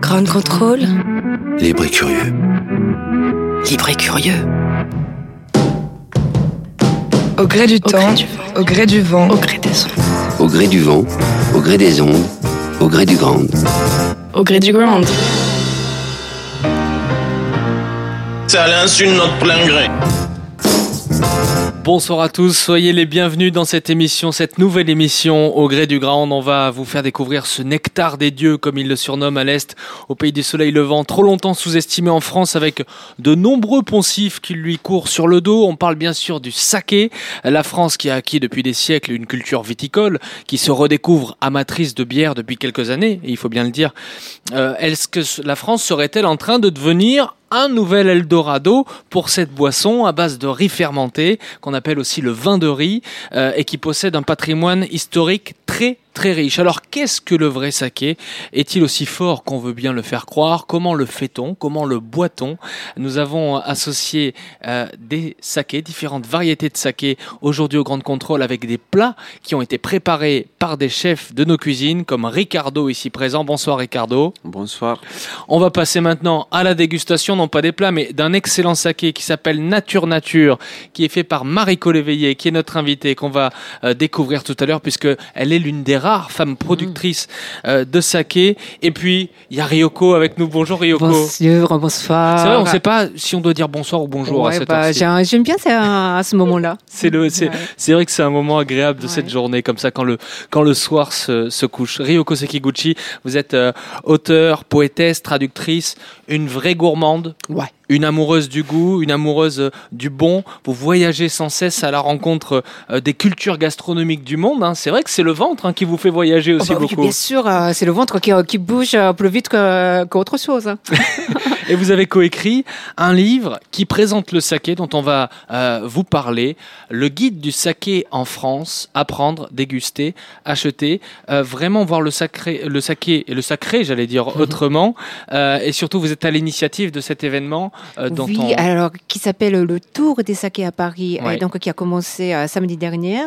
Grand contrôle. Libre et curieux. Libre et curieux. Au gré du temps, au gré du vent, au gré des ondes. Au gré du vent, au gré des ondes, au gré du grand. Au gré du grand. C'est à l'insu de notre plein gré. Bonsoir à tous, soyez les bienvenus dans cette émission, cette nouvelle émission au gré du grand. On va vous faire découvrir ce nectar des dieux, comme il le surnomme à l'Est, au pays du soleil levant, trop longtemps sous-estimé en France avec de nombreux poncifs qui lui courent sur le dos. On parle bien sûr du saké, la France qui a acquis depuis des siècles une culture viticole, qui se redécouvre amatrice de bière depuis quelques années, et il faut bien le dire. Euh, Est-ce que la France serait-elle en train de devenir un nouvel Eldorado pour cette boisson à base de riz fermenté, qu'on appelle aussi le vin de riz, euh, et qui possède un patrimoine historique très très riche. Alors qu'est-ce que le vrai saké Est-il aussi fort qu'on veut bien le faire croire? Comment le fait-on? Comment le boit-on? Nous avons associé euh, des sakés, différentes variétés de saké aujourd'hui au Grand Contrôle avec des plats qui ont été préparés par des chefs de nos cuisines comme Ricardo ici présent. Bonsoir Ricardo. Bonsoir. On va passer maintenant à la dégustation, non pas des plats, mais d'un excellent saké qui s'appelle Nature Nature, qui est fait par Mariko Léveillé, qui est notre invitée, qu'on va euh, découvrir tout à l'heure, puisque elle est l'une des rares femmes productrices euh, de saké. Et puis, il y a Ryoko avec nous. Bonjour Ryoko. Bonjour, bonsoir. C'est vrai, on ne sait pas si on doit dire bonsoir ou bonjour à cette bah, J'aime bien ça à ce moment-là. C'est le, c'est, Ouais. c'est vrai que c'est un moment agréable de Ouais. cette journée, comme ça, quand le, quand le soir se, se couche. Ryoko Sekiguchi, vous êtes euh, auteur, poétesse, traductrice, une vraie gourmande. Ouais. Une amoureuse du goût, une amoureuse euh, du bon. Vous voyagez sans cesse à la rencontre euh, des cultures gastronomiques du monde. hein. C'est vrai que c'est le ventre hein, qui vous fait voyager Oh, aussi bah oui, beaucoup. bien sûr, euh, c'est le ventre qui, qui bouge plus vite qu'autre chose. Et vous avez coécrit un livre qui présente le saké dont on va euh, vous parler. Le guide du saké en France. Apprendre, déguster, acheter. euh, vraiment voir le, sacré, le saké et le sacré, j'allais dire Mhm. autrement. Euh, et surtout, vous êtes à l'initiative de cet événement dont oui, on... alors qui s'appelle le Tour des sakés à Paris, Ouais. et donc qui a commencé samedi dernier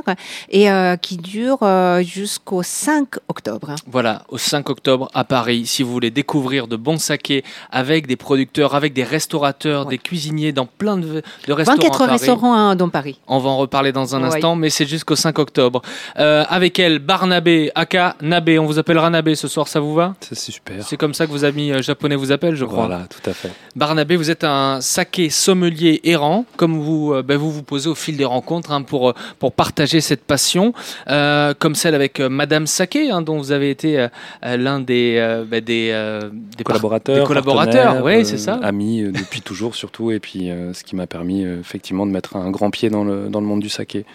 et qui dure jusqu'au 5 octobre. Voilà, au 5 octobre à Paris, si vous voulez découvrir de bons sakés avec des producteurs, avec des restaurateurs, des cuisiniers dans plein de, de restaurants. à 24 Paris. restaurants hein, dans Paris. On va en reparler dans un instant, mais c'est jusqu'au 5 octobre. Euh, avec elle, Barnabé, Aka Nabé. On vous appellera Nabé ce soir, ça vous va? C'est super. C'est comme ça que vos amis euh, japonais vous appellent, je crois. Voilà, tout à fait. Barnabé, vous êtes un saké sommelier errant, comme vous euh, ben, vous, vous posez au fil des rencontres hein, pour, pour partager cette passion, euh, comme celle avec euh, Madame Saké, hein, dont vous avez été l'un des, euh, ben, des, euh, des Collaborateurs, des collaborateurs, oui, euh, c'est ça. Amis euh, depuis toujours surtout, et puis euh, ce qui m'a permis euh, effectivement de mettre un grand pied dans le, dans le monde du saké.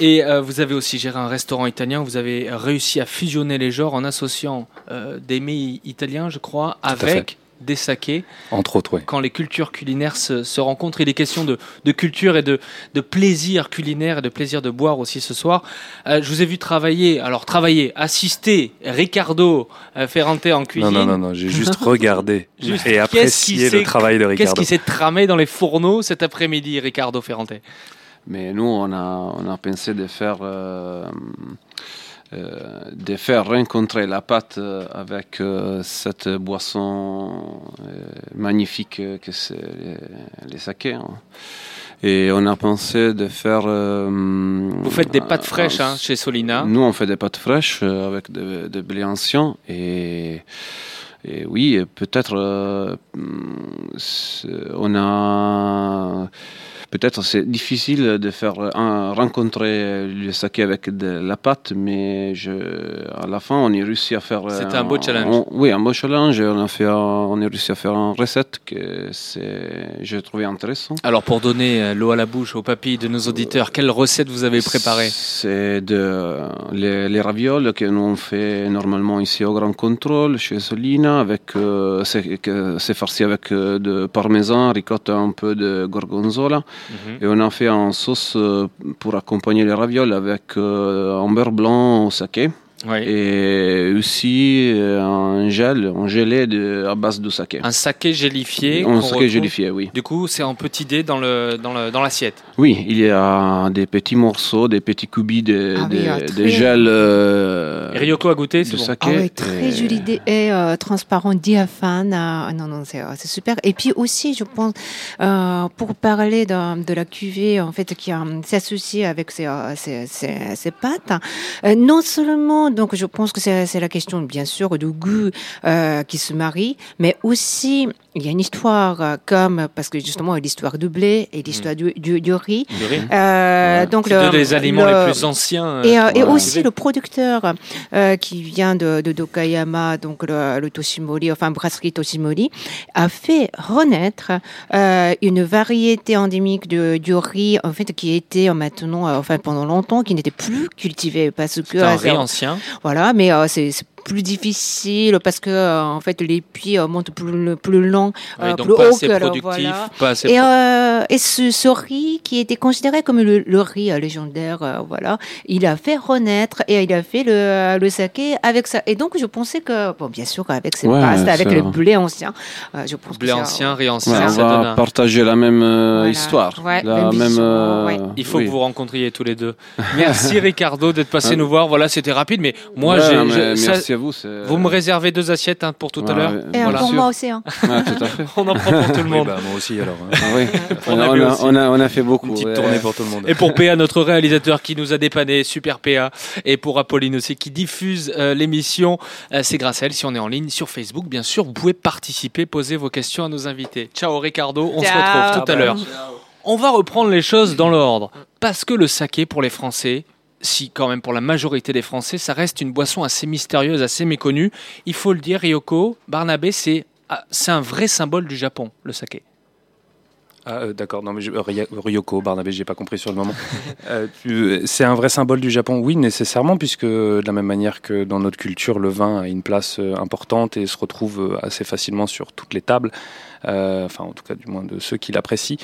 Et euh, vous avez aussi géré un restaurant italien. Vous avez réussi à fusionner les genres en associant euh, des mets italiens, je crois, avec des sakés. Entre autres, ouais. Quand les cultures culinaires se, se rencontrent, il est question de, de culture et de, de plaisir culinaire et de plaisir de boire aussi ce soir. Euh, je vous ai vu travailler, alors travailler, assister Ricardo euh, Ferrante en cuisine. Non, non, non, non, j'ai juste regardé Juste, et qu'est-ce apprécié qui le s'est- travail de Qu'est-ce Ricardo. qui s'est tramé dans les fourneaux cet après-midi, Ricardo Ferrante? Mais nous, on a, on a pensé de faire, euh, de faire rencontrer la pâte euh, avec euh, cette boisson euh, magnifique euh, que c'est les, les sakés. hein. Et on a pensé de faire. euh, Vous faites des pâtes fraîches hein, chez Solina. Nous, on fait des pâtes fraîches euh, avec des, des blés anciens et, et oui, peut-être euh, c'est- on a peut-être c'est difficile de faire un- rencontrer le saké avec de la pâte, mais je, à la fin on est réussi à faire. C'était un beau challenge. on- oui, un beau challenge. On a fait, on est réussi à faire une recette que c'est, j'ai trouvé intéressant. Alors pour donner euh, l'eau à la bouche aux papilles de nos auditeurs, quelle recette vous avez préparée? C'est de les, les ravioles que nous on fait normalement ici au Grand Contrôle chez Solina avec euh, c'est farci avec euh, de parmesan, ricotta, un peu de gorgonzola Mhm. et on a fait en sauce euh, pour accompagner les ravioles avec euh, un beurre blanc au saké Oui. et aussi euh, un gel, un gelé de, à base de saké. Un saké gélifié. Un saké retrouve- gélifié, oui. Du coup, c'est en petit dé dans le dans le dans l'assiette. Oui, il y a des petits morceaux, des petits cubis de, Ah oui, de- ah, de très- gel euh, Ryoko a goûté, c'est bon. saké. Ah ouais, très Et- joli dé- et euh, transparent, diaphane. euh, non, non, c'est c'est super. Et puis aussi, je pense, euh, pour parler de, de la cuvée en fait qui euh, s'associe avec ces, euh, ces, ces- ces pâtes, euh, non seulement, donc je pense que c'est la question bien sûr du goût euh, qui se marie, mais aussi il y a une histoire euh, comme parce que justement l'histoire du blé et l'histoire du, du, du riz. Du riz. Euh, donc C'est le, deux des aliments le- les plus anciens. euh, et, euh, et aussi le producteur euh, qui vient de, de Dokayama, donc le, le Toshimori, enfin brasserie Toshimori, a fait renaître euh, une variété endémique de, du riz, en fait, qui était maintenant, euh, enfin pendant longtemps, qui n'était plus cultivé parce que C'est un riz ancien. voilà, mais euh, c'est c'est plus difficile parce que euh, en fait les puits euh, montent plus plus long, Oui, euh, donc plus pas haut assez que productif, voilà. pas assez Et, euh, ce, ce riz qui était considéré comme le, le riz euh, légendaire, euh, voilà, il a fait renaître et il a fait le, le saké avec ça. Et donc je pensais que, bon, bien sûr, avec cette Ouais, paste, avec le blé ancien, euh, je pense blé que ancien, riz Ouais, ancien, on ça donne va un- partager la même euh, Voilà. histoire. Ouais, la même même. vision, euh, ouais. Il faut oui. que vous rencontriez tous les deux. Merci Ricardo d'être passé nous voir. Voilà, c'était rapide, mais moi, Ouais, j'ai, à vous. me réservez deux assiettes hein, pour tout à l'heure. Et un Voilà. pour moi aussi. Hein. Ouais, tout à fait. On en prend pour tout le monde. bah, moi aussi alors. hein. Ah oui. On a a, vu on a- aussi. on a- on a fait beaucoup. Une petite ouais. tournée pour tout le monde. Et pour PA, notre réalisateur qui nous a dépanné, super PA, et pour Apolline aussi qui diffuse euh, l'émission, euh, c'est grâce à elle si on est en ligne sur Facebook. Bien sûr, vous pouvez participer, poser vos questions à nos invités. Ciao Ricardo, on se retrouve tout à l'heure. On va reprendre les choses dans l'ordre, parce que le saké pour les Français, si quand même pour la majorité des Français, ça reste une boisson assez mystérieuse, assez méconnue. Il faut le dire, Ryoko, Barnabé, c'est ah, un vrai symbole du Japon, le saké. Ah, euh, d'accord, non mais je- Ry- Ryoko, Barnabé, j'ai pas compris sur le moment. Euh, c'est un vrai symbole du Japon, oui, nécessairement, puisque de la même manière que dans notre culture, le vin a une place euh, importante et se retrouve euh, assez facilement sur toutes les tables, euh, enfin en tout cas du moins de ceux qui l'apprécient.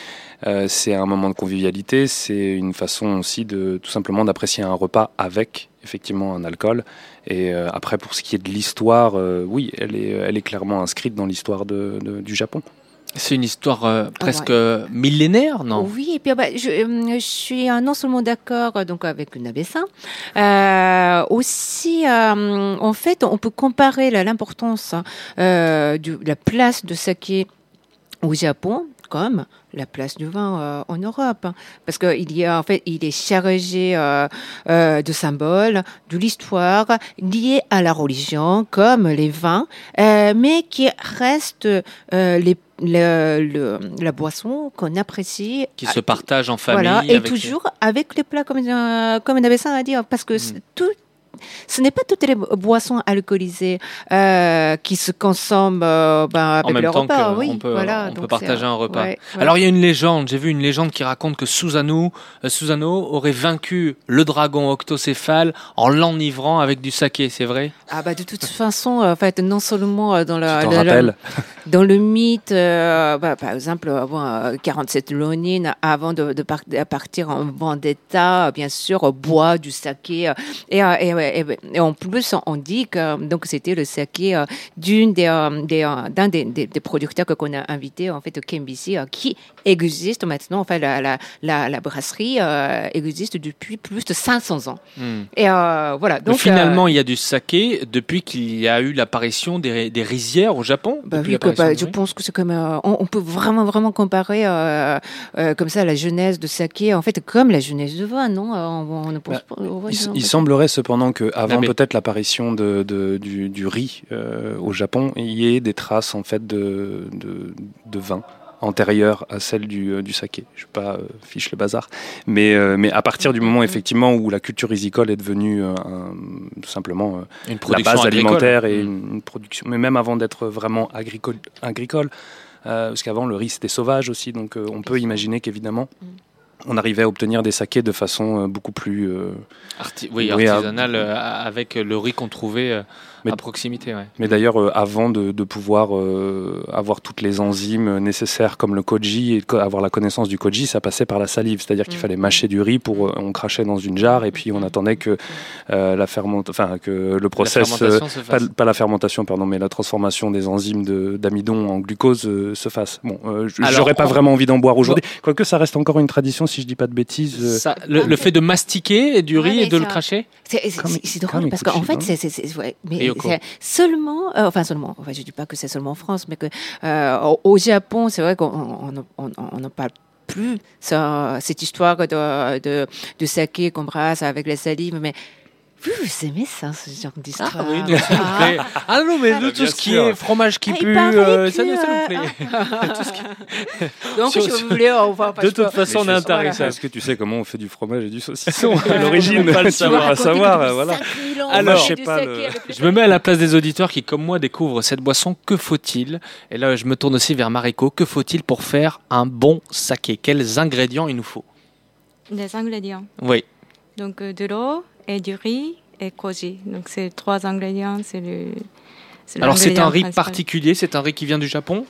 Euh, c'est un moment de convivialité, c'est une façon aussi de tout simplement d'apprécier un repas avec effectivement un alcool. Et euh, après, pour ce qui est de l'histoire, euh, oui, elle est, clairement inscrite dans l'histoire du Japon. C'est une histoire euh, presque millénaire, non? Oui, et puis ah bah, je, euh, je suis euh, non seulement d'accord euh, donc avec Nabessin, euh, aussi euh, en fait on peut comparer l'importance euh, de la place de saké au Japon comme la place du vin euh, en Europe, hein. parce qu'il y a en fait il est chargé euh, euh, de symboles, de l'histoire liée à la religion, comme les vins, euh, mais qui reste euh, les le, le- la boisson qu'on apprécie qui se partagent en famille. voilà, et avec- toujours avec les plats, comme, euh, comme Nabessin a dit, parce que Mm. tout, ce n'est pas toutes les boissons alcoolisées euh, qui se consomment euh, ben, avec en même le temps repas. qu'on oui, peut, voilà, on peut partager un repas. ouais, ouais. Alors il y a une légende, j'ai vu une légende qui raconte que Susanoo, euh, Susanoo aurait vaincu le dragon octocéphale en l'enivrant avec du saké, c'est vrai? Ah bah de toute façon, en fait, non seulement euh, dans la, dans le mythe, euh, bah, par exemple, avant euh, 47 Ronin, avant de, de, par- de partir en vendetta, euh, bien sûr, euh, boit du saké. euh, et, euh, et, ouais, et- en plus, on dit que donc c'était le saké euh, d'une des, euh, des, euh, d'un des, des, des producteurs que qu'on a invité en fait au KMBC, euh, qui existe maintenant. Enfin, la, la, la, la brasserie euh, existe depuis plus de 500 ans. Hmm. Et voilà. Donc finalement, il y a du saké depuis qu'il y a eu l'apparition des, des rizières au Japon. Bah oui, que- bah, je pense que c'est comme on, on peut vraiment vraiment comparer comme ça la genèse de saké en fait comme la genèse de vin non on, on ne pense Bah, pas ouais, Il, non, il semblerait cependant qu'avant peut-être l'apparition de, de- du, du riz euh, au Japon, il y ait des traces en fait de, de, de vin antérieures à celle du, euh, du saké. Je ne vais pas euh, fiche le bazar, mais, euh, mais à partir du moment effectivement où la culture risicole est devenue euh, un- tout simplement euh, Une la base agricole. alimentaire et Mm. une, une production, mais même avant d'être vraiment agricole, agricole euh, parce qu'avant le riz c'était sauvage aussi, donc euh, on peut imaginer qu'évidemment on arrivait à obtenir des sakés de façon euh, beaucoup plus euh, Arti- oui, Oui, à- artisanal euh, avec le riz qu'on trouvait Mais- à proximité. Ouais. Mais d'ailleurs, euh, avant de, de pouvoir euh, avoir toutes les enzymes nécessaires comme le koji et avoir la connaissance du koji, ça passait par la salive. C'est-à-dire qu'il Mm. fallait mâcher du riz pour, euh, on crachait dans une jarre et puis on attendait que euh, la enfin que le process, euh, pas, la fermentation, pardon, mais la transformation des enzymes de- d'amidon en glucose euh, se fasse. Bon, euh, j'aurais pas on- vraiment envie d'en boire aujourd'hui. Quoique ça reste encore une tradition, si je dis pas de bêtises. euh, Ça, le, le fait de mastiquer du riz et de le cracher? C'est drôle parce qu'en fait, non c'est seulement, euh, enfin seulement, enfin je dis pas que c'est seulement en France, mais que euh, au, Japon, c'est vrai qu'on on, on, on, on en parle plus ça, cette histoire de, de, de saké qu'on brasse avec la salive, mais vous, vous aimez ça, ce genre d'histoire Ah oui, nous, ça nous plaît. Ah non, mais Ah, de tout ce qui sûr. est fromage qui Ah, pue, euh, ça, nous- ça nous plaît. Tout ce qui- Donc, Sur- si vous voulez, on va De toute façon, on est intéressé. Est-ce que tu sais comment on fait du fromage et du saucisson à On l'origine peut pas le savoir. pas savoir, voilà. Alors, je sais pas, Je me mets à la place des auditeurs qui, comme moi, découvrent cette boisson. Que faut-il? Et là, je me tourne aussi vers Mariko. Que faut-il pour faire un bon saké? Quels ingrédients il nous faut? Les ingrédients. Oui. Donc euh, de l'eau et du riz et koji. Donc ces trois ingrédients, c'est le. c'est Alors, c'est un riz principal. particulier. C'est un riz qui vient du Japon?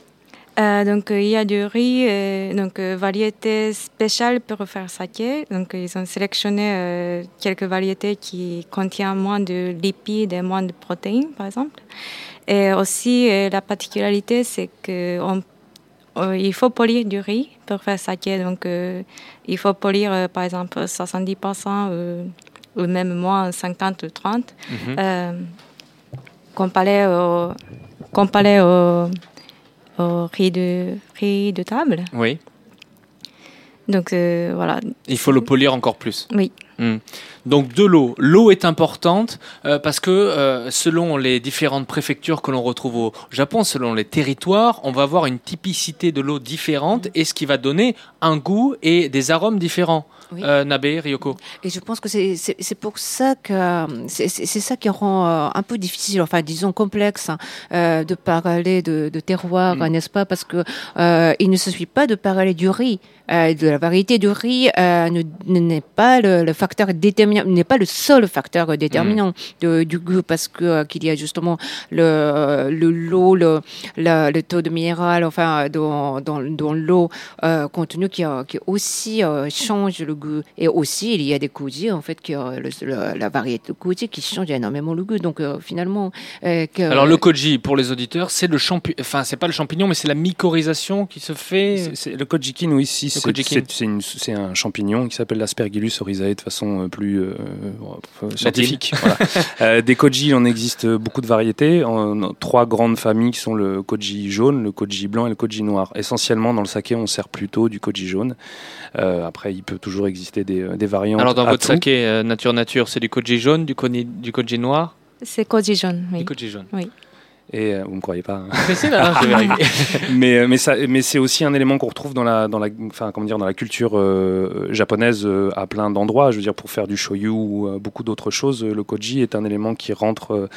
Euh, donc euh, il y a du riz, euh, donc variété spéciale pour faire saké. Donc ils ont sélectionné quelques variétés qui contiennent moins de lipides et moins de protéines, par exemple. Et aussi la particularité, c'est que on- il faut polir du riz pour faire saké. Donc il faut polir par exemple 70% euh, ou même moins 50 ou 30 Mhm. euh, comparé au, comparé au, au riz, de, riz de table. Oui. Donc euh, voilà, Il faut le polir encore plus. oui. Hmm. Donc de l'eau. L'eau est importante euh, parce que euh, selon les différentes préfectures que l'on retrouve au Japon, selon les territoires, on va avoir une typicité de l'eau différente et ce qui va donner un goût et des arômes différents. Oui. Euh, Nabe, Ryoko. Et je pense que c'est pour ça que c'est ça qui rend euh, un peu difficile, enfin disons complexe, hein, euh, de parler de, de terroir, Mm. n'est-ce pas? Parce que euh, il ne suffit pas de parler du riz, euh, de la variété du riz euh, ne- n'est pas le, le facteur déterminant, n'est pas le seul facteur déterminant de- du goût, parce que euh, qu'il y a justement le le l'eau, le, le taux de minéral, enfin dans dans, dans l'eau euh, contenu qui, qui aussi euh, change le goût. Et aussi, il y a des koji, en fait, qui, euh, le- le- la variété de koji qui change énormément le goût. Donc, euh, finalement, euh, que- Alors le koji, pour les auditeurs, c'est le champignon, enfin c'est pas le champignon, mais c'est la mycorhisation qui se fait. C'est- c'est- le kojikin, oui, si, c'est kojikin. C'est- un champignon qui s'appelle l'Aspergillus oryzae de façon euh, plus euh, euh, scientifique. voilà. Euh, des koji, il en existe beaucoup de variétés. En, en trois grandes familles qui sont le koji jaune, le koji blanc et le koji noir. Essentiellement, dans le saké, on sert plutôt du koji jaune. Euh, après, il peut toujours exister des, des variantes. Alors dans votre tout. saké euh, nature nature, c'est du koji jaune, du koji, du koji noir, C'est koji jaune, oui. du koji jaune. Et euh, vous me croyez pas. hein. Mais c'est là, j'ai vérifié. mais euh, mais ça mais c'est aussi un élément qu'on retrouve dans la dans la enfin comment dire dans la culture euh, japonaise euh, à plein d'endroits je veux dire pour faire du shoyu ou euh, beaucoup d'autres choses euh, le koji est un élément qui rentre euh,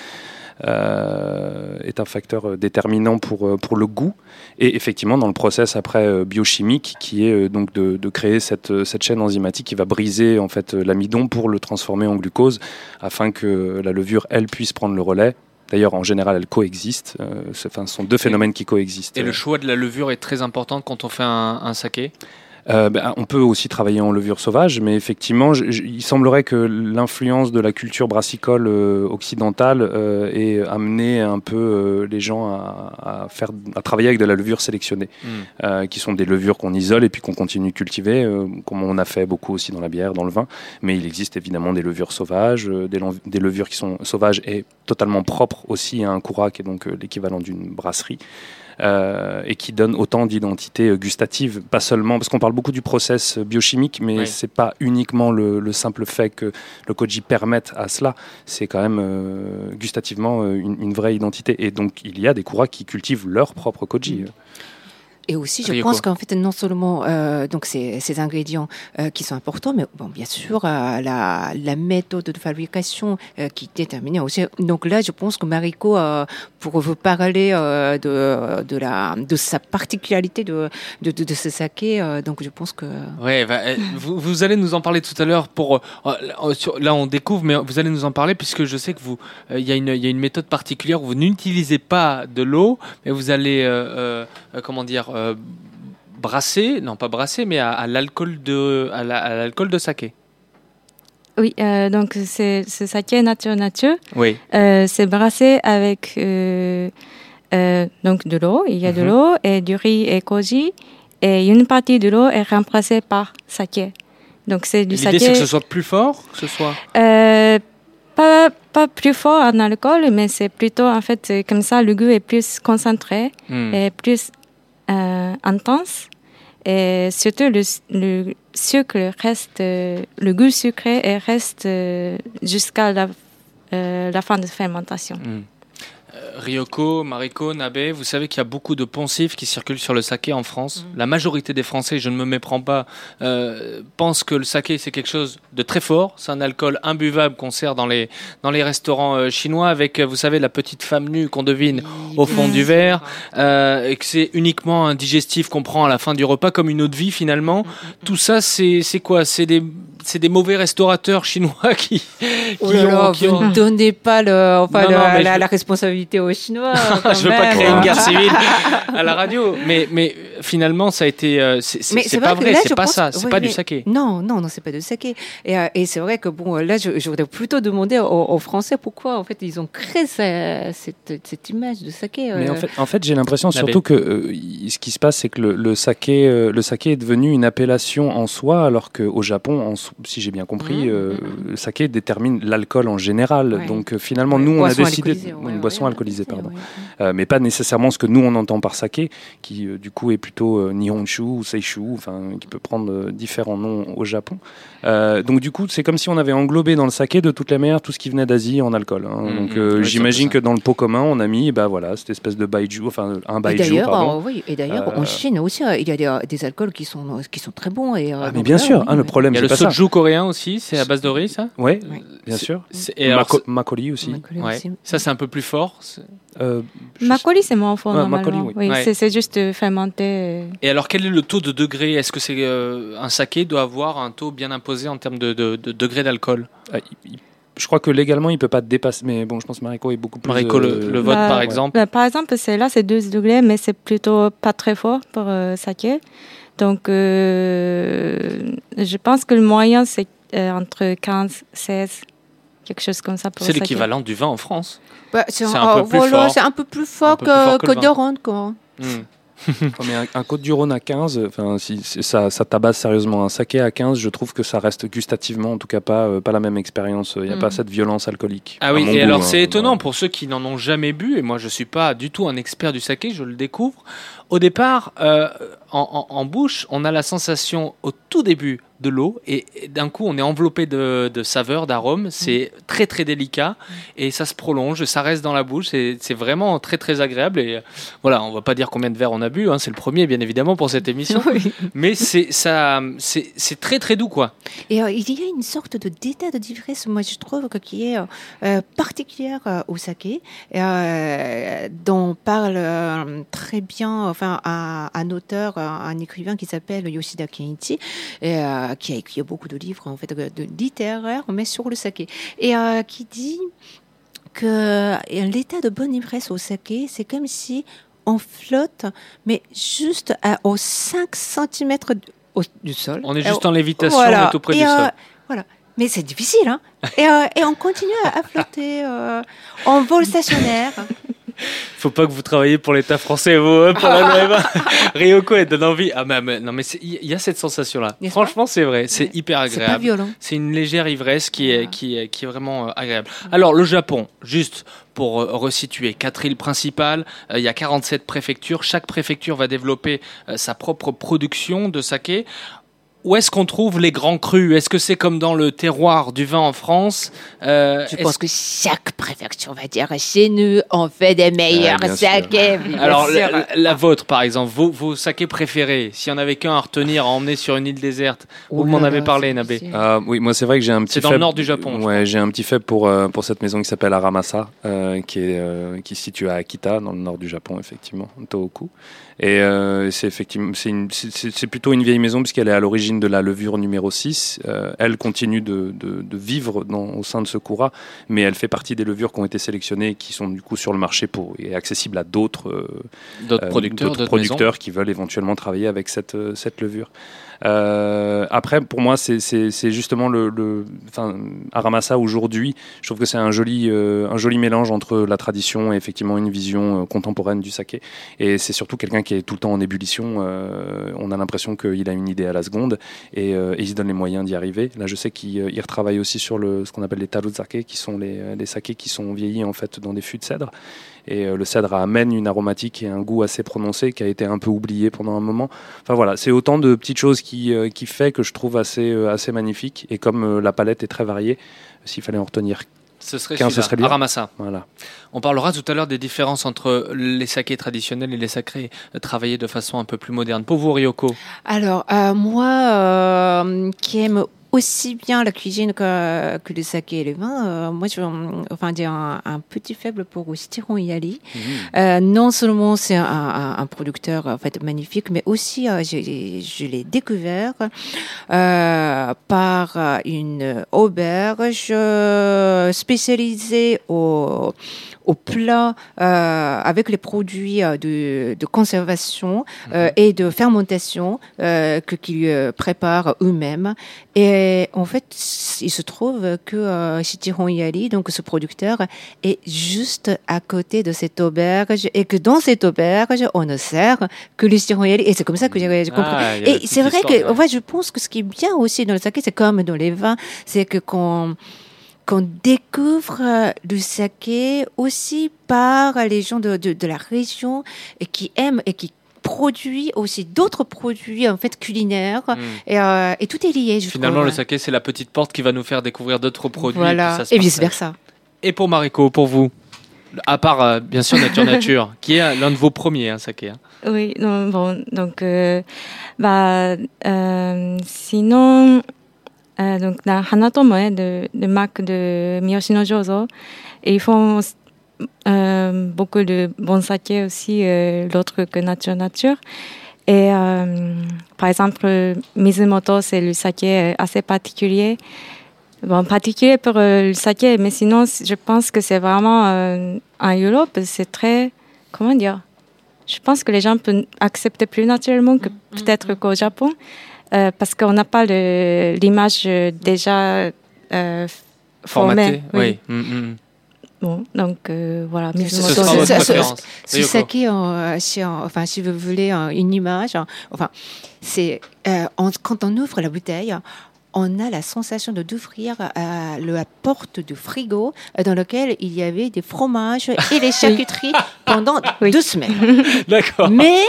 euh, est un facteur euh, déterminant pour euh, pour le goût et effectivement dans le process après euh, biochimique qui est euh, donc de, de créer cette euh, cette chaîne enzymatique qui va briser en fait euh, l'amidon pour le transformer en glucose afin que la levure elle puisse prendre le relais D'ailleurs, en général, elles coexistent. Euh, enfin, ce sont deux phénomènes qui coexistent. Et le choix de la levure est très important quand on fait un, un saké? Euh, ben, on peut aussi travailler en levure sauvage, mais effectivement, je- je- il semblerait que l'influence de la culture brassicole euh, occidentale euh, ait amené un peu les gens à, à faire, à travailler avec de la levure sélectionnée, Hmm. qui sont des levures qu'on isole et puis qu'on continue de cultiver, comme on a fait beaucoup aussi dans la bière, dans le vin. Mais il existe évidemment des levures sauvages, des, levures qui sont sauvages et totalement propres aussi à un kura, qui est donc l'équivalent d'une brasserie. Euh, et qui donne autant d'identité euh, gustative, pas seulement parce qu'on parle beaucoup du process euh, biochimique, mais Oui. c'est pas uniquement le, le simple fait que le koji permette à cela, c'est quand même euh, gustativement euh, une, une vraie identité. Et donc il y a des kuras qui cultivent leur propre koji. Et aussi, je Ryoko. pense qu'en fait, non seulement euh, donc ces, ces ingrédients euh, qui sont importants, mais bon, bien sûr, euh, la, la méthode de fabrication euh, qui est déterminée aussi. Donc là, je pense que Mariko, euh, pour vous parler euh, de, de, la, de sa particularité de, de, de, de ce saké, euh, donc je pense que... Ouais, bah, vous, vous allez nous en parler tout à l'heure. Pour sur- là, on découvre, mais vous allez nous en parler puisque je sais que vous, il y a une, il y a une méthode particulière où vous n'utilisez pas de l'eau, mais vous allez, euh, euh, comment dire, euh, brasser, non pas brasser, mais à, à l'alcool de, à la- à l'alcool de saké. Oui, euh, donc c'est ce saké nature nature. Oui. Euh, c'est brassé avec donc de l'eau. Il y a de Mhm. l'eau et du riz et koji. Et une partie de l'eau est remplacée par saké. Donc c'est du L'idée, saké. c'est que ce soit plus fort, que ce soit. Pas, pas plus fort en alcool, mais c'est plutôt en fait comme ça, le goût est plus concentré Hmm. et plus intense. Et surtout, le, sucre reste, euh, le goût sucré et reste euh, jusqu'à la, euh, la fin de fermentation. Hmm. Ryoko, Mariko, Nabe, vous savez qu'il y a beaucoup de poncifs qui circulent sur le saké en France. La majorité des Français, je ne me méprends pas, euh, pensent que le saké c'est quelque chose de très fort. C'est un alcool imbuvable qu'on sert dans les, dans les restaurants euh, chinois avec, euh, vous savez, la petite femme nue qu'on devine au fond du verre. euh, et que c'est uniquement un digestif qu'on prend à la fin du repas comme une eau de vie finalement. Tout ça, c'est c'est quoi? C'est des, c'est des mauvais restaurateurs chinois qui, qui Oh là là, ont- qui vous ont- ne donnez pas le, enfin, Non, le- non, mais la, je- la responsabilité aux Chinois. je veux pas créer une guerre civile à la radio, mais, mais finalement, ça a été. euh, c'est- Mais pas vrai, c'est pas pense- ça, c'est oui, pas du mais- saké. Non, non, non, c'est pas du saké. Et, euh, et c'est vrai que bon, là, je, je voudrais plutôt demander aux, aux Français pourquoi en fait ils ont créé ça- cette, cette image de saké. Mais euh. en fait, en fait j'ai l'impression surtout que euh, ce qui se passe, c'est que le, le saké, euh, le saké est devenu une appellation en soi, alors qu'au Japon, en si j'ai bien compris, Mhm, euh, le saké détermine l'alcool en général. Ouais. Donc euh, finalement, Ouais, nous, on a décidé ouais, ouais, une ouais, boisson ouais, alcoolisée, ouais, pardon, ouais. Euh, mais pas nécessairement ce que nous on entend par saké, qui euh, du coup est plutôt euh, nihonshu ou seishu, enfin qui peut prendre euh, différents noms au Japon. Euh, donc du coup, c'est comme si on avait englobé dans le saké de toutes les manières tout ce qui venait d'Asie en alcool. hein. Mhm, donc oui, euh, c'est j'imagine ça. que dans le pot commun, on a mis, bah voilà, cette espèce de baiju, enfin un Et baiju, d'ailleurs, pardon. euh, oui, et d'ailleurs, Euh, en Chine aussi, euh, il y a des, des alcools qui sont, qui sont très bons. Et, euh, Ah, mais donc bien là, sûr, oui, hein, le problème, Il y a c'est le pas ça. soju coréen aussi, c'est à base de riz, ça? Ouais, Oui. bien C'est- sûr. c'est- Et alors, ouais, aussi. ça c'est un peu plus fort. Euh, Makgeolli, c'est moins fort Ouais, normalement. oui. Ouais. c'est- juste euh, fermenté. euh. Et alors, quel est le taux de degré? Est-ce que c'est euh, un saké doit avoir un taux bien imposé en termes de, de- de degré d'alcool? Ah, il- il- je crois que légalement, il peut pas dépasser. Mais bon, je pense que Mariko est beaucoup plus. Mariko, le, euh, le vote Bah, par exemple? Bah, par exemple, c'est là, c'est 12 degrés, mais c'est plutôt pas très fort pour euh, saké. Donc, euh, je pense que le moyen, c'est euh, entre 15 16, quelque chose comme ça pour C'est l'équivalent du vin en France. Bah, C'est un peu plus voilà, fort. C'est un peu plus fort Un peu que, que que vin. de Ronde, quoi. Hmm. Oh, mais un, un Côte du Rhône à 15, enfin, si, si ça, ça tabasse sérieusement un saké à 15, je trouve que ça reste gustativement, en tout cas, pas, euh, pas la même expérience. Il n'y a Mm. pas cette violence alcoolique. Ah oui, et goût, alors hein, c'est étonnant pour ceux qui n'en ont jamais bu, et moi je suis pas du tout un expert du saké, je le découvre. Au départ, euh, en, en- en bouche, on a la sensation au tout début de l'eau, et, et d'un coup on est enveloppé de, de saveurs, d'arômes, c'est très très délicat, et ça se prolonge, ça reste dans la bouche, c'est vraiment très très agréable. Et euh, voilà, on va pas dire combien de verres on a bu, hein, c'est le premier bien évidemment pour cette émission, Oui. mais c'est ça, c'est très très doux quoi. Et euh, il y a une sorte de détail de différence, moi je trouve, que, qui est particulière au saké, dont parle très bien enfin, un, un auteur, un, un écrivain qui s'appelle Yoshida Kenichi, et, euh, qui a écrit beaucoup de livres en fait, de, littéraires, mais sur le saké, et euh, qui dit que euh, l'état de bonne ivresse au saké, c'est comme si on flotte, mais juste à, aux 5 cm du sol. On est juste en lévitation, voilà. on est tout près Et, du euh, sol. Voilà. Mais c'est difficile, hein. et, euh, et on continue à, à flotter euh, en vol stationnaire. faut pas que vous travailliez pour l'État français, vous, hein, pour la loi. Ryoko, elle donne envie. Ah, mais, mais- non, mais il y a cette sensation-là. Franchement, c'est vrai. C'est Ouais. hyper C'est pas agréable. violent. C'est une légère ivresse qui est, qui est, qui est vraiment euh, agréable. Alors, le Japon, juste pour euh, resituer, quatre îles principales, euh, il y a 47 préfectures. Chaque préfecture va développer sa propre production de saké. Où est-ce qu'on trouve les grands crus? Est-ce que c'est comme dans le terroir du vin en France? Euh, Je pense que chaque préfecture va dire chez nous, on fait des meilleurs sûr. sakés. Bien Alors, la, la vôtre, par exemple, vos, vos sakés préférés, s'il y en avait qu'un à retenir, à emmener sur une île déserte, vous Oh m'en avez parlé, Nabé. Ah, oui, moi c'est vrai que j'ai un petit C'est dans le nord du Japon, Ouais, j'ai un petit faible pour, euh, pour cette maison qui s'appelle Aramasa, euh, qui, est, euh, qui se situe à Akita, dans le nord du Japon, effectivement, Tohoku. Et euh, c'est effectivement, c'est une- c'est- c'est c'est plutôt une vieille maison puisqu'elle est à l'origine de la levure numéro 6. Euh, elle continue de, de, de vivre dans, au sein de ce mais elle fait partie des levures qui ont été sélectionnées et qui sont du coup sur le marché pour, et accessibles à d'autres euh, D'autres euh, producteurs, producteurs qui veulent éventuellement travailler avec cette, euh, cette levure. Euh, après, pour moi, c'est- justement le, le, Aramasa aujourd'hui. Je trouve que c'est un joli, euh, un joli mélange entre la tradition et effectivement une vision euh, contemporaine du saké. Et c'est surtout quelqu'un qui est tout le temps en ébullition. Euh, on a l'impression qu'il a une idée à la seconde et, euh, et il se donne les moyens d'y arriver. Là, je sais qu'il il retravaille aussi sur le, ce qu'on appelle les taruzake, qui sont les, les sakés qui sont vieillis en fait dans des fûts de cèdre. Et euh, le cèdre amène une aromatique et un goût assez prononcé qui a été un peu oublié pendant un moment. Enfin voilà, c'est autant de petites choses qui, euh, qui fait que je trouve assez, euh, assez magnifique. Et comme euh, la palette est très variée, s'il fallait en retenir, Ce serait ce serait bien. Aramasa. voilà. On parlera tout à l'heure des différences entre les sakés traditionnels et les sakés euh, travaillés de façon un peu plus moderne. Pour vous, Ryoko? Alors, euh, moi, euh, qui aime aussi bien la cuisine que, que le saké et le vin, euh, moi, je, enfin, j'ai un, un petit faible pour Stiron Yali. Euh, non seulement c'est un, un- un producteur en fait magnifique, mais aussi euh, j'ai- je l'ai découvert euh, par une auberge euh, spécialisée au au plat avec les produits de, de conservation euh, et de fermentation que qu'ils préparent eux-mêmes. Et en fait, il se trouve que euh, Shichiron Yali, donc ce producteur, est juste à côté de cette auberge et que dans cette auberge, on ne sert que le Shichiron Yali. Et c'est comme ça que j'ai compris. Ah, la et c'est vrai que ouais, je pense que ce qui est bien aussi dans le saké, c'est comme dans les vins, c'est que qu'on qu'on découvre euh, le saké aussi par les gens de, de, de la région et qui aiment et qui produit aussi d'autres produits en fait culinaires Hmm. et, euh, et tout est lié je Finalement, trouve. le saké, c'est la petite porte qui va nous faire découvrir d'autres produits. voilà et vice versa Et pour Mariko, pour vous À part, euh, bien sûr, Nature Nature, qui est l'un de vos premiers hein, sakés. hein. Oui, non, bon, donc, euh, bah, euh, sinon, euh, donc, dans Hanatomoe, de, de marque de Miyoshino Jozo, et ils font beaucoup de bons sakés aussi, euh, l'autre que Nature Nature. Et euh, par exemple, Mizumoto, c'est le saké euh, assez particulier. Bon, particulier pour euh, le saké, mais sinon, je pense que c'est vraiment euh, en Europe, c'est très, comment dire, je pense que les gens peuvent accepter plus naturellement que peut-être qu'au Japon, euh, parce qu'on n'a pas l'image euh, déjà euh, formée. Oui. Mm, mm. Bon, donc euh, voilà, Mizumoto, Ce en- si en- enfin si vous voulez en- une image enfin c'est euh, quand on ouvre la bouteille on a la sensation de d'ouvrir euh, la porte du frigo euh, dans lequel il y avait des fromages et des charcuteries pendant Oui. deux semaines. D'accord. Mais,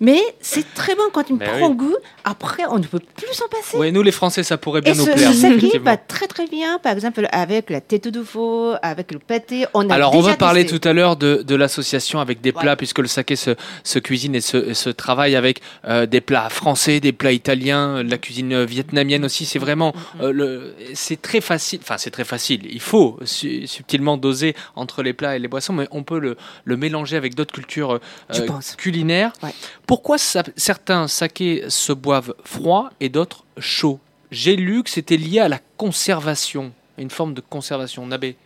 mais c'est très bon quand il Mais prend oui. goût. Après, on ne peut plus s'en passer. Oui, nous les Français, ça pourrait bien Et nous ce, plaire. ce saké effectivement. va très très bien, par exemple, avec la tête de veau, avec le pâté. On a Alors, on va parler tout à l'heure de, de l'association avec des plats, puisque le saké se, se cuisine et se, se travaille avec euh, des plats français, des plats italiens, de la cuisine euh, vietnamienne aussi. C'est vraiment, Mm-hmm. euh, le, c'est très facile. Enfin, c'est très facile. Il faut su- subtilement doser entre les plats et les boissons, mais on peut le, le mélanger avec d'autres cultures euh, culinaires. Ouais. Pourquoi certains sakés se boivent froid et d'autres chauds J'ai lu que c'était lié à la conservation, une forme de conservation. Nabé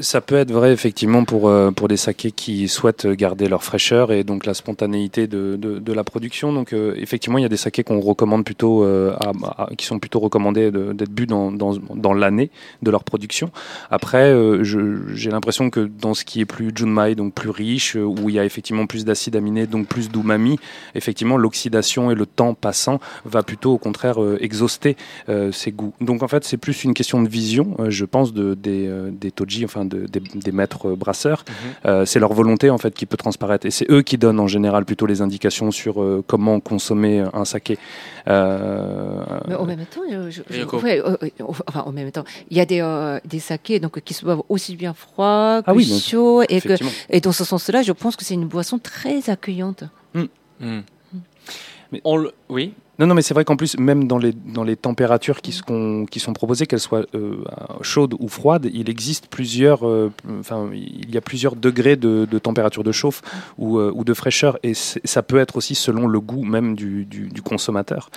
Ça peut être vrai effectivement pour, euh, pour des sakés qui souhaitent garder leur fraîcheur et donc la spontanéité de, de, la production. Donc euh, effectivement, il y a des sakés qu'on recommande plutôt, euh, qui sont plutôt recommandés d'être bu dans, dans, l'année de leur production. Après, j'ai l'impression que dans ce qui est plus junmai, donc plus riche, où il y a effectivement plus d'acides aminés, donc plus d'umami, effectivement l'oxydation et le temps passant va plutôt au contraire exhauster ces goûts. Donc en fait, c'est plus une question de vision, je pense, de, des, des toji, enfin de- des, des maîtres euh, brasseurs. Euh, c'est leur volonté en fait qui peut transparaître, et c'est eux qui donnent en général plutôt les indications sur euh, comment consommer un saké. Euh, Mais en même temps, je- je- je- Ryoko. ouais, enfin, en même temps, il y a des, euh, des sakés donc, qui se boivent aussi bien froid que Ah oui, donc, chaud. Et, que, dans ce sens-là, je pense que c'est une boisson très accueillante. On le... Oui. Non, non, mais c'est vrai qu'en plus, même dans les, dans les températures qui, sont, qui sont proposées, qu'elles soient euh, chaudes ou froides, il existe plusieurs, euh, enfin, il y a plusieurs degrés de, de température de chauffe ou, euh, ou de fraîcheur, et ça peut être aussi selon le goût même du, du, du consommateur.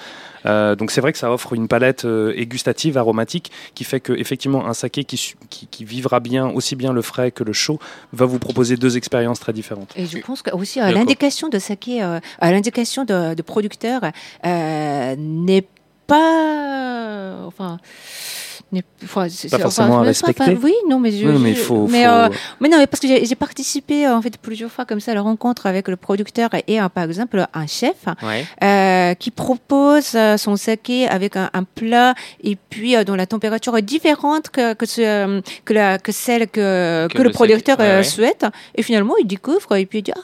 Euh, donc c'est vrai que ça offre une palette euh, et gustative, aromatique, qui fait que effectivement un saké qui, qui, qui vivra bien aussi bien le frais que le chaud va vous proposer deux expériences très différentes. Et je pense que aussi à l'indication de saké, euh, à l'indication de, de producteur, euh, n'est pas, enfin, enfin, c'est- Pas forcément à mais respecter. enfin, oui, non, mais je, Oui, mais faut- mais, faut- euh, mais non, mais parce que j'ai participé en fait plusieurs fois comme ça à la rencontre avec le producteur et euh, par exemple un chef Ouais. euh, qui propose euh, son saké avec un, un plat et puis euh, dont la température est différente que que, ce, euh, que, la, que celle que, Que que, le le producteur saké, ouais, euh, ouais. souhaite et finalement il découvre et puis il dit ah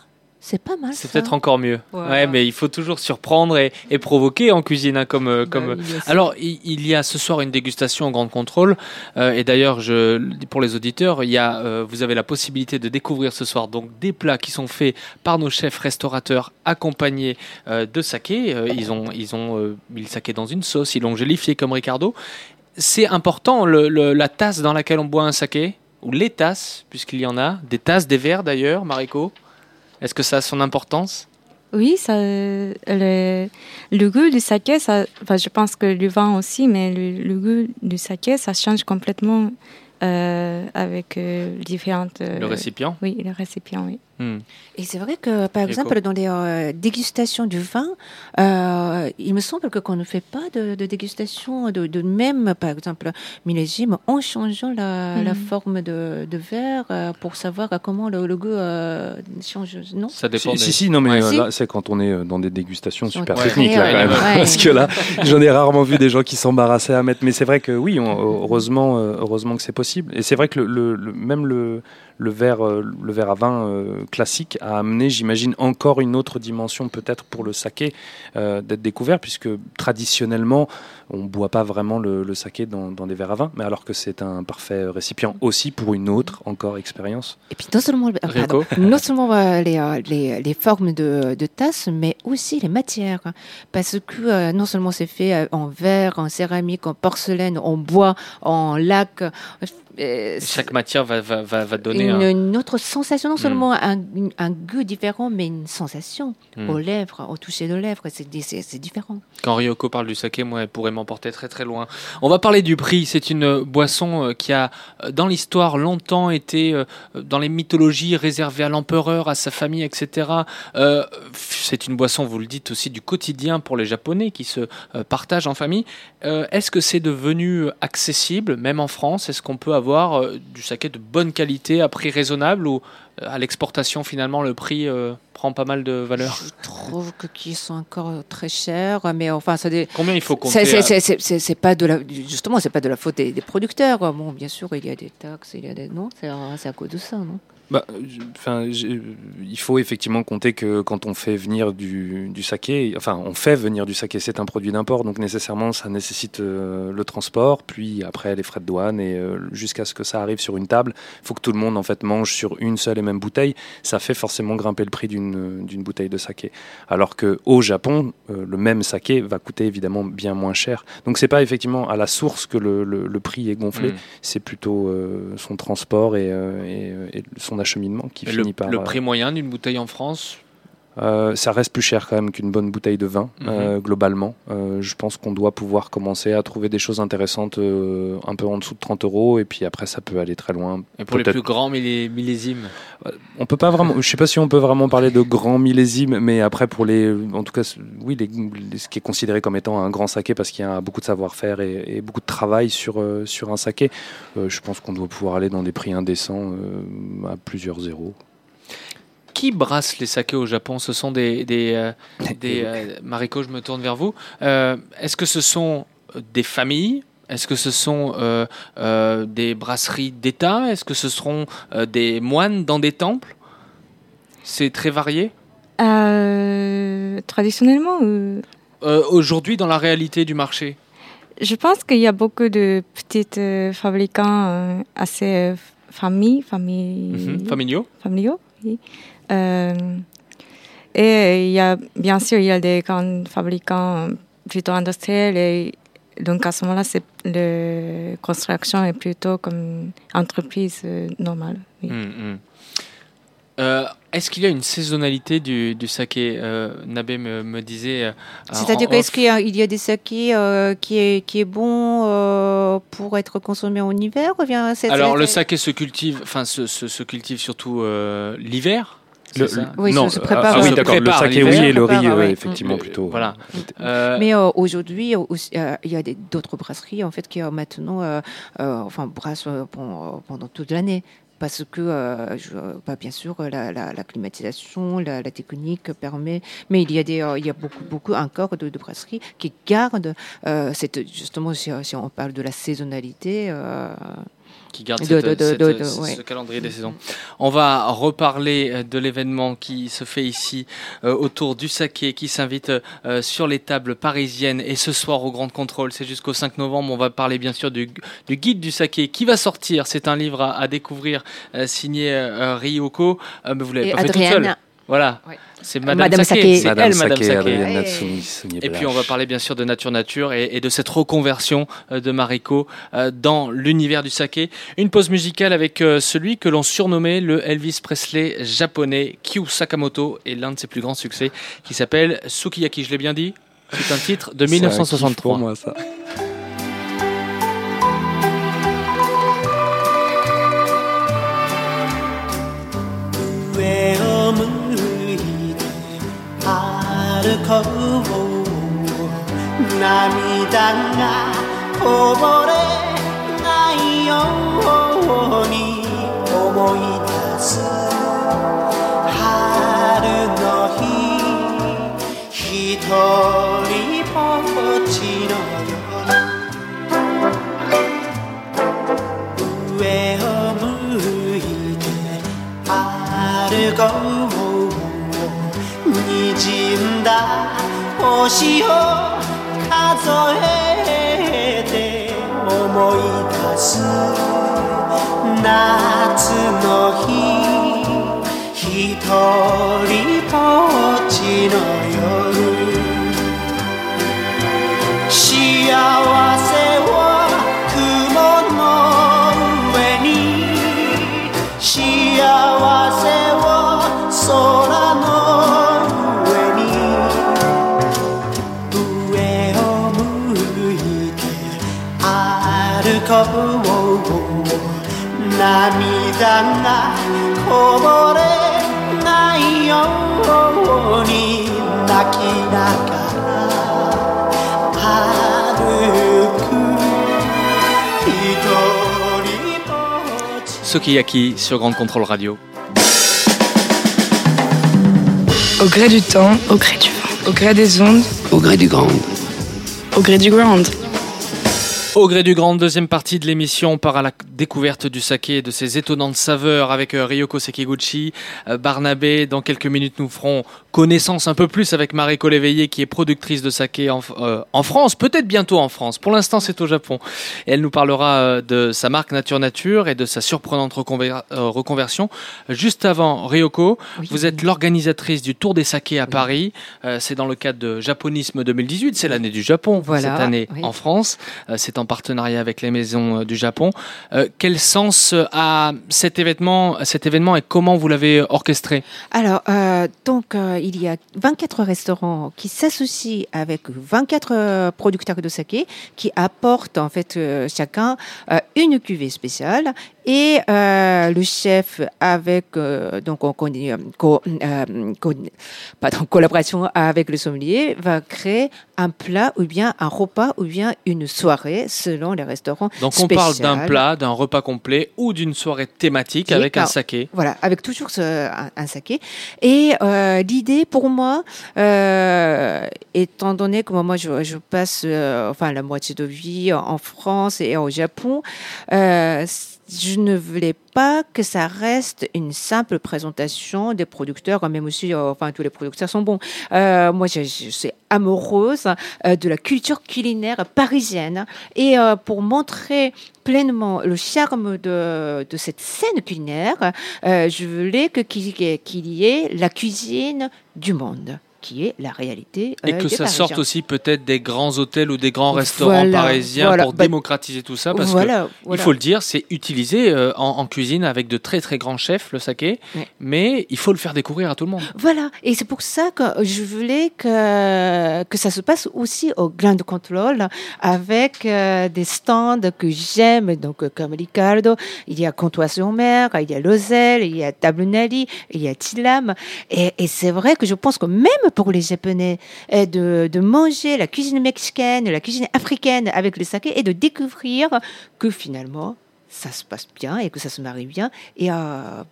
c'est pas mal C'est peut-être encore mieux. Voilà. Ouais, mais il faut toujours surprendre et, et provoquer en cuisine, hein, comme Bah comme. Alors, il, il y a ce soir une dégustation en grande contrôle, euh, et d'ailleurs, je pour les auditeurs, il y a, euh, vous avez la possibilité de découvrir ce soir donc des plats qui sont faits par nos chefs restaurateurs accompagnés euh, de saké. Euh, ils ont ils ont euh, mis le saké dans une sauce, ils l'ont gélifié comme Ricardo. C'est important le- le- la tasse dans laquelle on boit un saké ou les tasses, puisqu'il y en a, des tasses, des verres d'ailleurs, Mariko? Est-ce que ça a son importance? Oui, ça, le, le goût du saké, ça, enfin, je pense que le vin aussi, mais le, le goût du saké, ça change complètement euh, avec euh, différentes. euh, Le récipient? Oui, le récipient, oui. Et c'est vrai que, par exemple, dans les euh, dégustations du vin, euh, il me semble que qu'on ne fait pas de, de dégustation de, de même, par exemple, millésime, en changeant la, Mhm. la forme de, de verre euh, pour savoir à comment le, le goût euh, change, non? Ça dépend. Si, des- si, si, non, mais Ouais. euh, Si. là, c'est quand on est dans des dégustations super Ouais. techniques, là, Ouais, quand même. ouais. Parce que là, j'en ai rarement vu des gens qui s'embarrassaient à mettre. Mais c'est vrai que oui, on- heureusement, heureusement que c'est possible. Et c'est vrai que le, le- le- même le, le verre, euh, le verre à vin euh, classique a amené, j'imagine, encore une autre dimension peut-être pour le saké euh, d'être découvert, puisque traditionnellement, on ne boit pas vraiment le, le saké dans, dans des verres à vin, mais alors que c'est un parfait récipient aussi pour une autre encore expérience. Et puis non seulement, pardon, Rico non seulement les, les, les formes de, de tasses, mais aussi les matières. Parce que non seulement c'est fait en verre, en céramique, en porcelaine, en bois, en lac. Euh, Chaque matière va, va, va, va donner une, un. une autre sensation, non Mm. seulement un, un goût différent, mais une sensation Mm. aux lèvres, au toucher de lèvres, c'est différent. Quand Ryoko parle du saké, moi, elle pourrait m'emporter très très loin. On va parler du prix. C'est une euh, boisson euh, qui a, dans l'histoire, longtemps été, dans les mythologies, réservée à l'empereur, à sa famille, etc. Euh, c'est une boisson, vous le dites aussi, du quotidien pour les Japonais qui se partagent en famille. Euh, Est-ce que c'est devenu accessible, même en France? Est-ce qu'on peut avoir euh, du saké de bonne qualité à prix raisonnable ou euh, à l'exportation, finalement, le prix euh, prend pas mal de valeur? Je trouve que qui sont encore très chers, mais enfin, ça dé- Combien il faut compter C'est- pas de la, justement, c'est pas de la faute des, des producteurs. Bon, bien sûr, il y a des taxes, il y a des non, c'est à c'est à cause de ça, non? Bah, il faut effectivement compter que quand on fait venir du, du saké, enfin, on fait venir du saké, c'est un produit d'import, donc nécessairement, ça nécessite euh, le transport, puis après les frais de douane, et euh, jusqu'à ce que ça arrive sur une table, il faut que tout le monde en fait mange sur une seule et même bouteille. Ça fait forcément grimper le prix d'une bouteille de saké. Alors que au Japon, euh, le même saké va coûter évidemment bien moins cher. Donc c'est pas effectivement à la source que le, le- le prix est gonflé, Mm. c'est plutôt son transport et, et, et son acheminement qui Et le, finit par. le euh, prix moyen d'une bouteille en France Euh, ça reste plus cher quand même qu'une bonne bouteille de vin, Mhm. euh, globalement. Euh, je pense qu'on doit pouvoir commencer à trouver des choses intéressantes un peu en dessous de 30 euros, et puis après, ça peut aller très loin. Et pour les plus grands millé- millésimes On peut pas vraiment, je sais pas si on peut vraiment parler de grands millésimes, mais après, pour les, en tout cas, oui, les, les- ce qui est considéré comme étant un grand saké, parce qu'il y a beaucoup de savoir-faire et, et beaucoup de travail sur, sur un saké, je pense qu'on doit pouvoir aller dans des prix indécents à plusieurs zéros. Qui brasse les sakés au Japon? Ce sont des. des, euh, des euh, Mariko, je me tourne vers vous. Euh, Est-ce que ce sont des familles? Est-ce que ce sont euh, euh, des brasseries d'État? Est-ce que ce seront euh, des moines dans des temples? C'est très varié? Euh, traditionnellement, euh, Euh, Aujourd'hui, dans la réalité du marché? Je pense qu'il y a beaucoup de petits euh, fabricants euh, assez euh, familles, familles, Mhm. Familiaux familiaux. oui. Euh, et il y a, bien sûr, il y a des grands fabricants plutôt industriels et donc à ce moment-là, c'est la construction est plutôt comme entreprise euh, normale. oui. Mm, mm. Euh, Est-ce qu'il y a une saisonnalité du, du saké? Euh, Nabé me, me disait. euh, C'est-à-dire qu'est-ce qu'il y a, il y a des sakés euh, qui, est, qui est bon euh, pour être consommé en hiver ou bien c'est- Alors le saké se cultive, enfin se, se, se cultive surtout euh, l'hiver. Le- ça Oui, non, se- se prépare, ah, oui. oui, d'accord, le prépare saké, l'hiver. oui, et le riz, euh, effectivement, Mm. plutôt. Voilà. Euh, Mais euh, aujourd'hui, euh, il y a d'autres brasseries en fait qui maintenant, euh, euh, enfin, brassent euh, pen- pendant toute l'année. Parce que, euh, je- bah, bien sûr, la, la- la climatisation, la, la technique permet, mais il y a des, euh, il y a beaucoup, beaucoup encore de, de brasseries qui gardent euh, cette, justement, si, si on parle de la saisonnalité, euh, qui garde De- cette- de- de- cette- de- de- ce, ouais. ce calendrier des saisons. On va reparler euh, de l'événement qui se fait ici euh, autour du saké, qui s'invite euh, sur les tables parisiennes et ce soir au Grand Contrôle, c'est jusqu'au 5 novembre. On va parler bien sûr du, du guide du saké qui va sortir. C'est un livre à, à découvrir euh, signé euh, Ryoko. Euh, mais vous l'avez pas fait toute seule. Voilà, Ouais. c'est Madame, Madame Saké. C'est Madame elle, Madame Saké, Et puis on va parler bien sûr de Nature Nature et, et de cette reconversion euh, de Mariko euh, dans l'univers du saké. Une pause musicale avec euh, celui que l'on surnommait le Elvis Presley japonais, Kyu Sakamoto, et l'un de ses plus grands succès qui s'appelle Sukiyaki. Je l'ai bien dit? C'est un titre de C'est un kiff 1963. pour moi, ça. 涙がこぼれないように思い出す春の日一人ぼっちの夜上を向いて歩こう滲んだ。星を数えて思い出す夏の日。一人ぼ涙がこぼれないように泣きながら歩く一人ぼっち Sukiyaki sur Grande Contrôle Radio. Au gré du temps, Au gré du vent. au gré des ondes, Au gré du grand. Au gré du ground. Au gré du grand, deuxième partie de l'émission, on part à la découverte du saké et de ses étonnantes saveurs avec euh, Ryoko Sekiguchi, euh, Barnabé. Dans quelques minutes, nous ferons connaissance un peu plus avec Mariko Léveillé, qui est productrice de saké en, euh, en France, peut-être bientôt en France. Pour l'instant, c'est au Japon. Et elle nous parlera euh, de sa marque Nature Nature et de sa surprenante reconver- euh, reconversion. Juste avant, Ryoko, Oui. vous êtes l'organisatrice du Tour des sakés à Paris. Euh, c'est dans le cadre de Japonisme 2018, c'est l'année du Japon Voilà, cette année oui. en France. Euh, c'est en partenariat avec les maisons du Japon. quel sens a cet événement, cet événement et comment vous l'avez orchestré? Alors, donc, il y a 24 restaurants qui s'associent avec 24 producteurs de saké qui apportent en fait chacun une cuvée spéciale et euh, le chef, avec euh, donc en euh, collaboration avec le sommelier, va créer un plat ou bien un repas ou bien une soirée selon les restaurants. Donc on parle d'un plat, d'un repas complet ou d'une soirée thématique avec un saké. Voilà, avec toujours ce, un, saké. Et l'idée pour moi, étant donné que moi je, passe enfin la moitié de vie en France et au Japon, je ne voulais pas que ça reste une simple présentation des producteurs, même aussi, euh, enfin, tous les producteurs sont bons. Euh, moi, je, suis amoureuse euh, de la culture culinaire parisienne. Et pour montrer pleinement le charme de, de cette scène culinaire, je voulais qu'il y ait la cuisine du monde qui est la réalité. Et euh, que ça sorte aussi peut-être des grands hôtels ou des grands restaurants parisiens pour bah, démocratiser tout ça, parce que il faut le dire, c'est utilisé euh, en, cuisine avec de très très grands chefs le saké, mais il faut le faire découvrir à tout le monde. Voilà, et c'est pour ça que je voulais que que ça se passe aussi au Grand Control avec euh, des stands que j'aime, donc comme Ricardo, il y a Comtois sur mer, il y a Lozelle, il y a Tablunelli, il y a Tilam, et, et c'est vrai que je pense que même pour les Japonais de, de manger la cuisine mexicaine, la cuisine africaine avec le saké et de découvrir que finalement, ça se passe bien et que ça se marie bien. Et euh,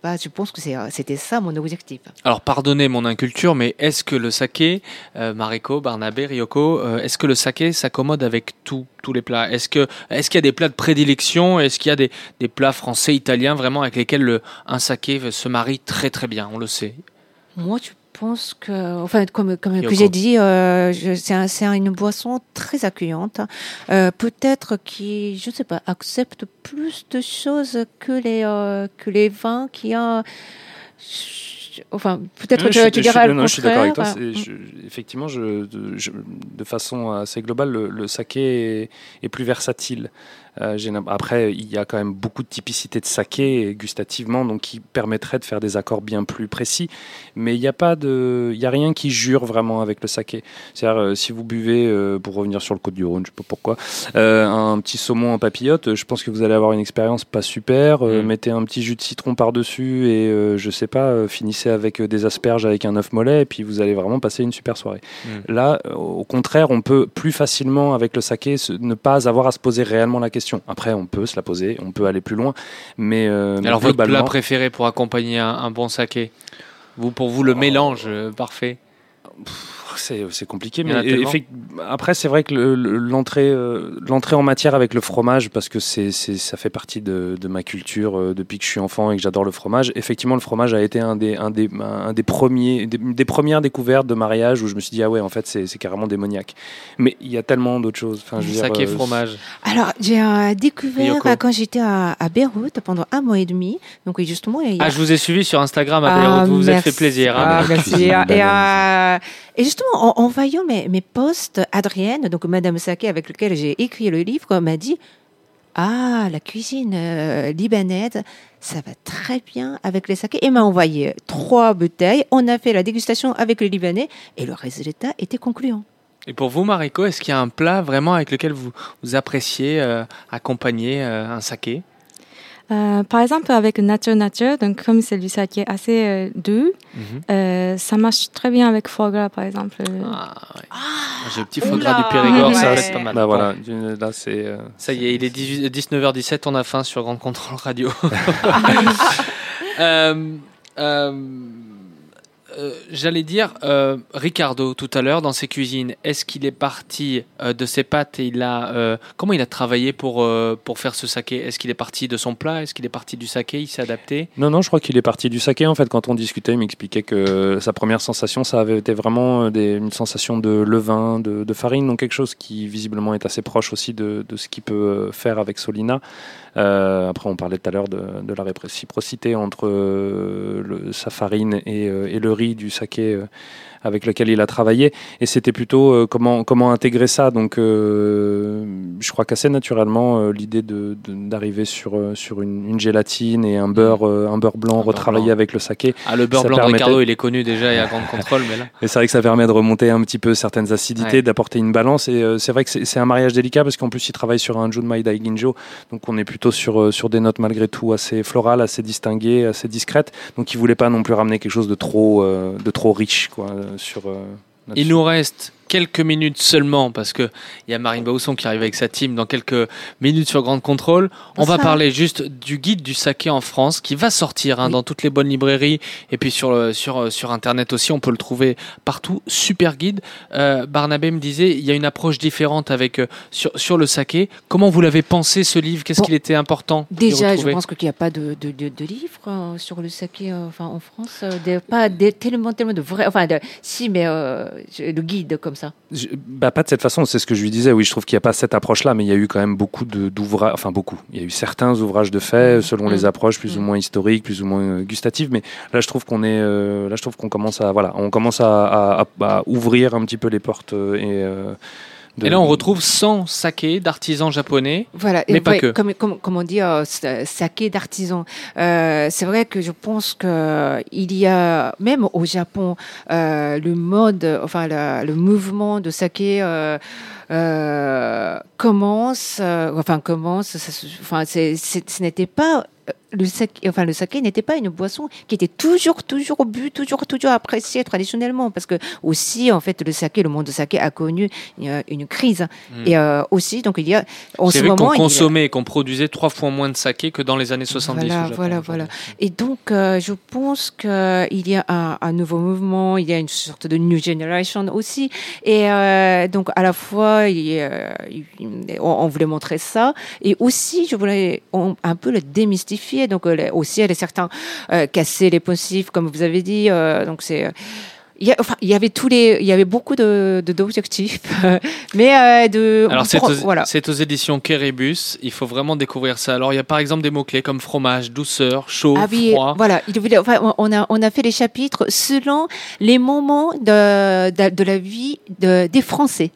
bah, je pense que euh, c'était ça mon objectif. Alors, pardonnez mon inculture, mais est-ce que le saké, euh, Mariko, Barnabé, Ryoko, est-ce que le saké s'accommode avec tout, tous les plats? Est-ce qu'il est qu'il y a des plats de prédilection? Est-ce qu'il y a des, des, plats français, italiens, vraiment avec lesquels le, un saké se marie très très bien? On le sait. Moi, tu pense que, enfin, comme, comme que j'ai dit, euh, c'est un, une boisson très accueillante. Euh, Peut-être qui, je ne sais pas, accepte plus de choses que les euh, que les vins qui ont. Enfin, peut-être que tu diras le contraire. Je suis d'accord avec toi. effectivement, je, de, façon assez globale, le, le saké est, est, plus versatile. Euh, après, il y a quand même beaucoup de typicité de saké gustativement, donc qui permettrait de faire des accords bien plus précis. Mais il n'y a pas de, il y a rien qui jure vraiment avec le saké. C'est-à-dire, euh, si vous buvez, euh, pour revenir sur le Côte du Rhône, je sais pas pourquoi, un petit saumon en papillote, je pense que vous allez avoir une expérience pas super. Mm. Mettez un petit jus de citron par-dessus et je sais pas, finissez avec des asperges avec un œuf mollet et puis vous allez vraiment passer une super soirée. Mm. Là, au contraire, on peut plus facilement avec le saké ne pas avoir à se poser réellement la question après, on peut se la poser, on peut aller plus loin. Mais, euh, Alors, votre plat préféré pour accompagner un, bon saké? Vous, Pour vous, le oh. mélange euh, parfait? C'est compliqué. Mais après, c'est vrai que l'entrée euh, l'entrée en matière avec le fromage, parce que c'est ça fait partie de, ma culture euh, depuis que je suis enfant et que j'adore le fromage. Effectivement, le fromage a été un des, un des, un des premiers, des, premières découvertes de mariage où je me suis dit, ah ouais, en fait, c'est carrément démoniaque. Mais il y a tellement d'autres choses. Enfin, je Saké euh, fromage. Alors, j'ai découvert quand j'étais à, Beyrouth pendant un mois et demi. Donc, justement. Ah, je vous ai suivi sur Instagram à Beyrouth. Ah, vous vous êtes fait plaisir. Hein. Ah, merci. et, et justement, en, voyant mes, mes posts, Adrienne, donc Madame Saké, avec lequel j'ai écrit le livre, m'a dit Ah, la cuisine euh, libanaise, ça va très bien avec les sakés. Et m'a envoyé trois bouteilles. On a fait la dégustation avec le Libanais et le résultat était concluant. Et pour vous, Mariko, est-ce qu'il y a un plat vraiment avec lequel vous, vous appréciez euh, accompagner euh, un saké? Euh, par exemple, avec Nature Nature, donc comme c'est du saké assez euh, doux, euh, ça marche très bien avec foie gras, par exemple. Ah, ah, J'ai le petit foie gras du Périgord, ça reste pas mal. Bah, voilà, là, c'est, ça y est, il est 19h17, on a faim sur Grand Contrôle Radio. Euh, j'allais dire, euh, Ricardo, tout à l'heure, dans ses cuisines, est-ce qu'il est parti euh, de ses pâtes et il a. comment il a travaillé pour, pour faire ce saké? Est-ce qu'il est parti de son plat? Est-ce qu'il est parti du saké? Il s'est adapté? Non, non, je crois qu'il est parti du saké. En fait, quand on discutait, il m'expliquait que sa première sensation, ça avait été vraiment une sensation de levain, de, de, farine, donc quelque chose qui visiblement est assez proche aussi de, de ce qu'il peut faire avec Solina. Euh, après, on parlait tout à l'heure de, la réciprocité entre le, sa farine et, et le riz du saké avec lequel il a travaillé. Et c'était plutôt euh, comment, comment intégrer ça. Donc, euh, je crois qu'assez naturellement, euh, l'idée d'arriver de, d'arriver sur, sur une, gélatine et un beurre, un beurre blanc retravaillé avec le saké. Ah, le beurre blanc de Ricardo, il est connu déjà et à grande contrôle. Mais là... Et c'est vrai que ça permet de remonter un petit peu certaines acidités, d'apporter une balance. Et c'est vrai que c'est un mariage délicat parce qu'en plus, il travaille sur un Junmai Daiginjo. Donc, on est plutôt sur, sur des notes malgré tout assez florales, assez distinguées, assez discrètes. Donc, il voulait pas non plus ramener quelque chose de trop, de trop riche. Quoi sur. Euh, Il nous reste quelques minutes seulement, parce qu'il y a Marine Bausson qui arrive avec sa team dans quelques minutes sur Grande Contrôle. On va parler juste du guide du saké en France qui va sortir hein, dans toutes les bonnes librairies et puis sur, sur, sur Internet aussi, on peut le trouver partout. Super guide. Euh, Barnabé me disait, il y a une approche différente avec, euh, sur, sur le saké. Comment vous l'avez pensé ce livre? Qu'est-ce qu'il était important Déjà, je pense qu'il n'y a pas de, de, de, livre euh, sur le saké enfin, en France. pas tellement, tellement de vrais. Enfin, si, mais le guide comme ça bah, Pas de cette façon, c'est ce que je lui disais. Oui, je trouve qu'il n'y a pas cette approche-là, mais il y a eu quand même beaucoup d'ouvrages, enfin beaucoup. Il y a eu certains ouvrages de fait, mmh. selon les mmh. approches plus ou mmh. moins historiques, plus ou moins euh, gustatives. Mais là, je trouve qu'on est, euh, là, je trouve qu'on commence à, voilà, on commence à, ouvrir un petit peu les portes euh, et et là, on retrouve 100 sakés d'artisans japonais, voilà, mais pas que. Comme, comme, comme, on dit, euh, saké d'artisans. Euh, c'est vrai que je pense que il y a, même au Japon, euh, le mode, enfin le mouvement de saké euh, euh commence, euh, enfin commence, enfin c'est, ce n'était pas le saké, enfin le saké n'était pas une boisson qui était toujours, toujours bu, toujours, toujours appréciée traditionnellement, parce que aussi en fait le saké, le monde du saké a connu une, crise hmm. et euh, aussi donc il y a en ce moment qu'on consommait, qu'on produisait trois fois moins de saké que dans les années 70. Voilà, voilà, voilà. Et donc euh, je pense que il y a un, nouveau mouvement, il y a une sorte de new generation aussi, et euh, donc à la fois il, on, voulait montrer ça, et aussi je voulais un peu le démystifier donc euh, aussi, elle est certains euh, casser les poncifs, comme vous avez dit. Euh, donc c'est il y, enfin, il y avait tous les, il y avait beaucoup de d'objectifs, mais de. Alors c'est aux, voilà. aux, éditions Keribus. Il faut vraiment découvrir ça. Alors il y a par exemple des mots clés comme fromage, douceur, chaud, ah oui, froid. Voilà, enfin, on a on a fait les chapitres selon les moments de de, de la vie de, des Français.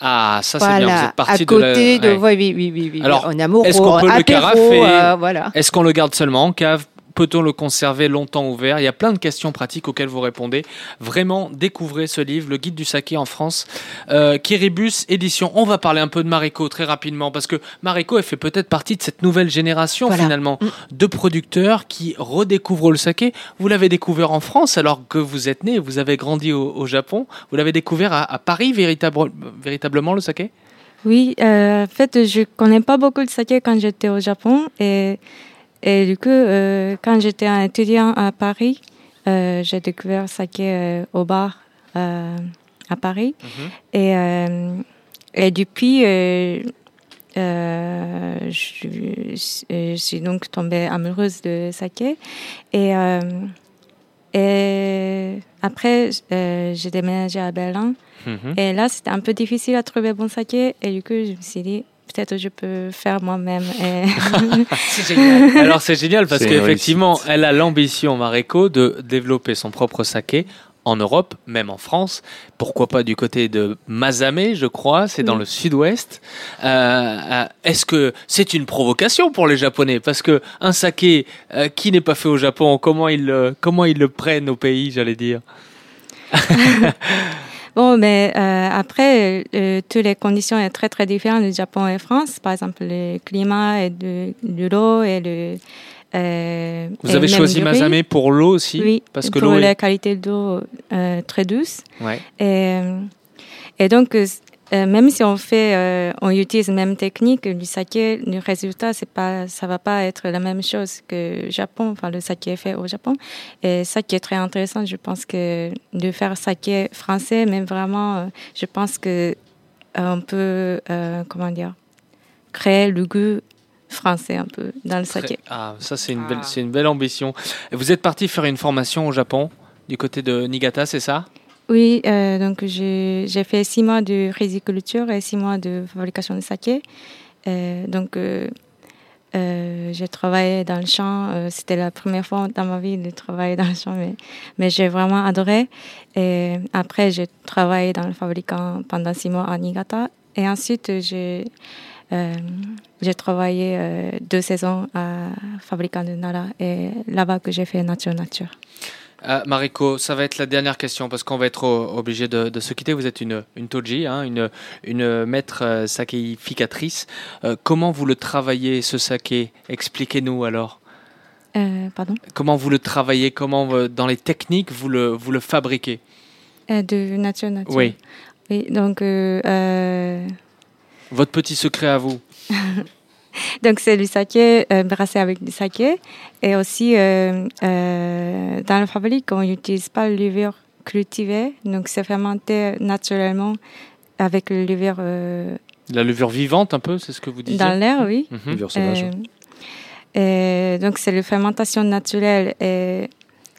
Ah, ça c'est bien. Vous êtes parti à côté de, la... oui, oui, oui, oui. Alors, est-ce qu'on peut le carafer? euh, voilà. Est-ce qu'on le garde seulement en cave? Peut-on le conserver longtemps ouvert? Il y a plein de questions pratiques auxquelles vous répondez. Vraiment, découvrez ce livre, Le Guide du saké en France. Euh, Kiribus édition. On va parler un peu de Mariko très rapidement parce que Mariko, elle fait peut-être partie de cette nouvelle génération finalement mm. de producteurs qui redécouvrent le saké. Vous l'avez découvert en France alors que vous êtes né, vous avez grandi au, Japon. Vous l'avez découvert à, Paris véritablement le saké? Oui, euh, en fait, je connais pas beaucoup le saké quand j'étais au Japon et et du coup, euh, quand j'étais un étudiant à Paris, euh, j'ai découvert saké euh, au bar à Paris. Mhm. Et, et depuis, je, je, suis donc tombée amoureuse de saké. Et, et après, j'ai déménagé à Berlin. Mhm. Et là, c'était un peu difficile à trouver bon saké. Et du coup, je me suis dit, peut-être je peux faire moi-même. c'est génial. Alors c'est génial parce qu'effectivement, elle a l'ambition, Mareko, de développer son propre saké en Europe, même en France. Pourquoi pas du côté de Mazame, je crois, c'est dans le sud-ouest. Euh, euh, est-ce que c'est une provocation pour les Japonais? Parce que un saké euh, qui n'est pas fait au Japon, comment ils, comment ils le prennent au pays, j'allais dire? Bon, mais euh, après, euh, toutes les conditions sont très très différentes du Japon et France. Par exemple, le climat et de, l'eau et le. Euh, Vous avez choisi Mazame pour l'eau aussi Oui, parce que pour la qualité d'eau très douce. Ouais. Et, et donc, euh, même si on fait, euh, on utilise la même technique, du saké, le résultat, c'est pas, ça va pas être la même chose que Japon, enfin le saké fait au Japon. Et ça qui est très intéressant, je pense que de faire saké français, mais vraiment, euh, je pense que on peut, comment dire, créer le goût français un peu dans le saké. Ah, ça c'est une, belle, ah. c'est une belle ambition. Vous êtes parti faire une formation au Japon, du côté de Niigata, c'est ça? Oui, euh, donc j'ai fait six mois de riziculture et six mois de fabrication de saké. Euh, donc, euh, j'ai travaillé dans le champ. C'était la première fois dans ma vie de travailler dans le champ, mais, j'ai vraiment adoré. Et après, j'ai travaillé dans le fabricant pendant six mois à Niigata. Et ensuite, j'ai travaillé deux saisons à fabricant de Nara et là-bas que j'ai fait nature nature. Euh, Mariko, ça va être la dernière question parce qu'on va être obligé de, de se quitter. Vous êtes une, une toji, hein, une, une maître euh, sakéificatrice. Euh, comment vous le travaillez, ce saké? Expliquez-nous alors. Euh, pardon? Comment vous le travaillez? Comment, dans les techniques, vous le, vous le fabriquez? De nature nature. Oui. Oui, donc Votre petit secret à vous Donc, c'est du saké euh, brassé avec du saké. Et aussi, euh, euh, dans la fabrique, on n'utilise pas le levure cultivé. Donc, c'est fermenté naturellement avec le levure euh, La levure vivante, un peu, c'est ce que vous disiez dans l'air, oui. Mhm. Levure sauvage. Euh, et donc, c'est la fermentation naturelle. Et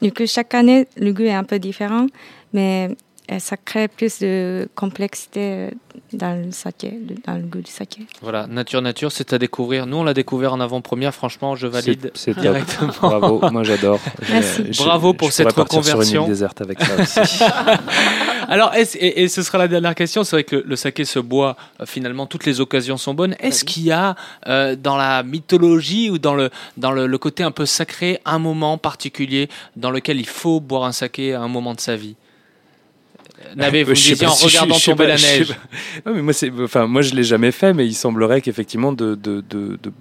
du coup, chaque année, le goût est un peu différent, mais ça crée plus de complexité euh, dans le saké, dans le goût du saké. Voilà, Nature Nature, c'est à découvrir. Nous, on l'a découvert en avant-première. Franchement, je valide C'est- directement. Bravo, moi j'adore. Merci. Je- Bravo je pour pourrais cette partir Sur une reconversion. île déserte avec ça aussi. Alors, et, et ce sera la dernière question. C'est vrai que le, le saké se boit, euh, finalement, toutes les occasions sont bonnes. Est-ce qu'il y a, euh, dans la mythologie ou dans, le, dans le, le côté un peu sacré, un moment particulier dans lequel il faut boire un saké à un moment de sa vie? Euh, Nabe, vous me Je sais disiez pas en si regardant je tomber pas- la neige. mais moi, c'est, enfin, moi, je l'ai jamais fait, mais il semblerait qu'effectivement, de, de- de- de-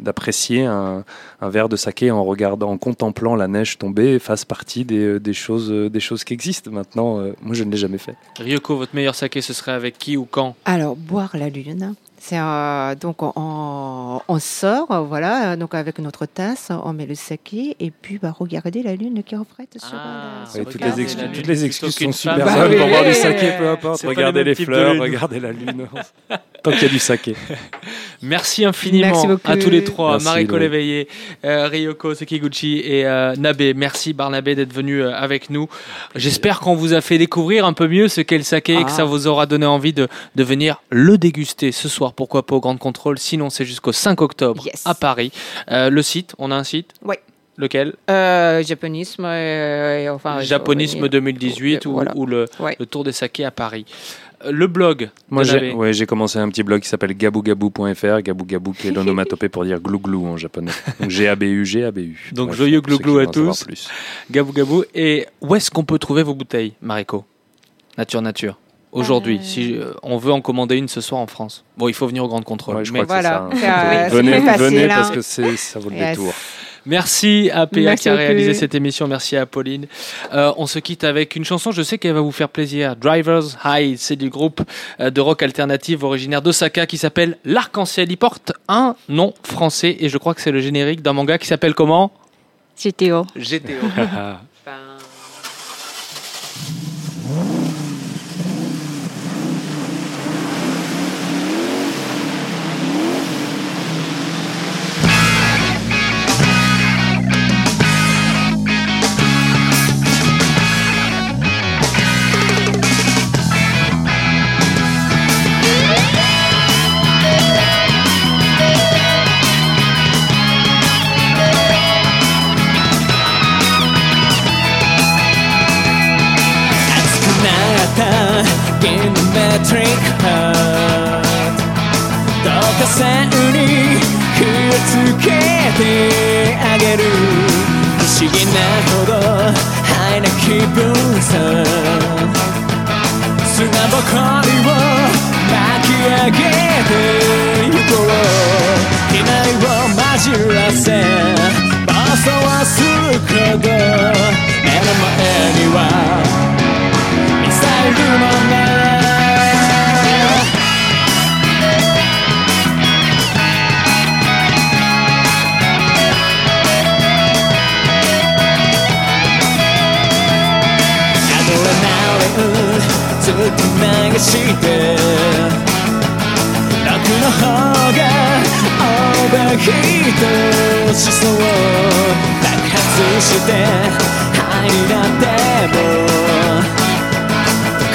d'apprécier un, un verre de saké en regardant, en contemplant la neige tomber, fasse partie des, des choses, des choses qui existent. Maintenant, euh, moi, je ne l'ai jamais fait. Ryoko, votre meilleur saké, ce serait avec qui ou quand? Alors, boire la lune. C'est euh, donc on, on sort, voilà, donc avec notre tasse, on met le saké et puis bah, regarder la lune qui reflète sur, Ah, euh, le toutes, les la toutes les excuses sont super Bah bonnes pour boire du saké, peu importe. Regardez les fleurs, regardez la lune. Tant qu'il y a du saké. Merci infiniment Merci à tous les trois, Loïc. Léveillé, euh, Ryoko Sekiguchi et euh, Nabe. Merci Barnabé d'être venu euh, avec nous. J'espère qu'on vous a fait découvrir un peu mieux ce qu'est le saké et que Ah. ça vous aura donné envie de, de venir le déguster ce soir, pourquoi pas au Grand Contrôle? Sinon, c'est jusqu'au 5 octobre Yes. à Paris. Euh, le site, on a un site? Ouais. Lequel? Euh, japonisme, euh, enfin, Japonisme euh, 2018 ou, voilà. ou le, Ouais. le Tour des sakés à Paris. Le blog Moi, j'ai, ouais, commencé un petit blog qui s'appelle gabougabou.fr. Gabougabou qui est l'onomatopée pour dire glou-glou en japonais. Donc G-A-B-U, G-A-B-U. Donc, joyeux glou-glou à tous. Gabou. Et où est-ce qu'on peut trouver vos bouteilles, Mariko? Nature Nature. Aujourd'hui, Euh. si euh, on veut en commander une ce soir en France. Bon, il faut venir au Grand Contrôle. Ouais, je mais crois que Voilà. c'est C'est, ça. euh, venez, venez hein. parce que c'est, ça vaut le Yes. détour. Merci à PA Merci qui a réalisé cette émission. Merci à Pauline. Euh, on se quitte avec une chanson. Je sais qu'elle va vous faire plaisir. Drivers High, c'est du groupe de rock alternative originaire d'Osaka qui s'appelle L'Arc-en-Ciel. Il porte un nom français et je crois que c'est le générique d'un manga qui s'appelle comment? GTO. GTO. つけてあげる。不思議なほどハイな気分さ。砂ぼこりを巻き上げてゆこう。機内を混じらせ。暴走はするほど。目の前には。ミサイルの目。アずっと流して楽の方がオーバーヒートしそう爆発してハイになっても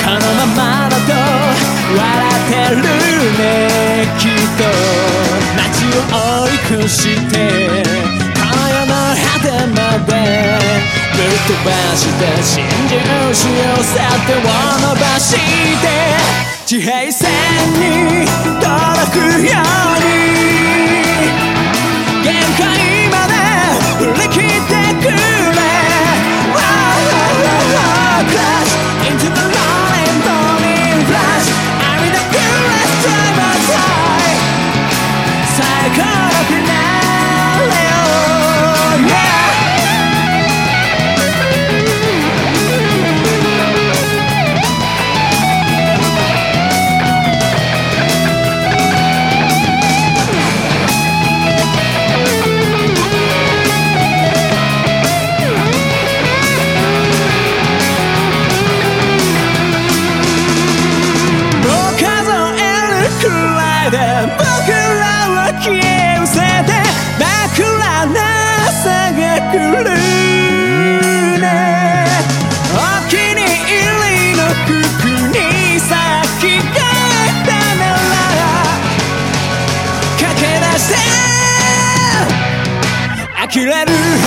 このままだと笑ってるねきっと街を追い越してでぶっ飛ばして真珠し寄せてを伸ばして地平線に届くように限界切れる